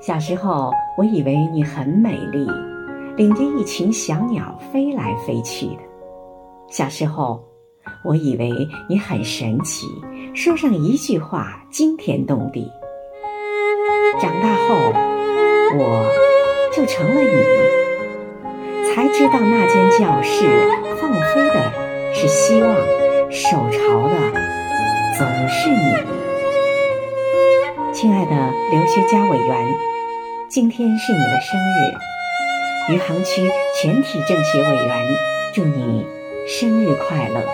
小时候，我以为你很美丽，领着一群小鸟飞来飞去的。小时候，我以为你很神奇，说上一句话惊天动地。长大后，我就成了你，才知道那间教室放飞的是希望，手潮的总是你。亲爱的刘学佳委员。今天是你的生日，余杭区全体政协委员祝你生日快乐。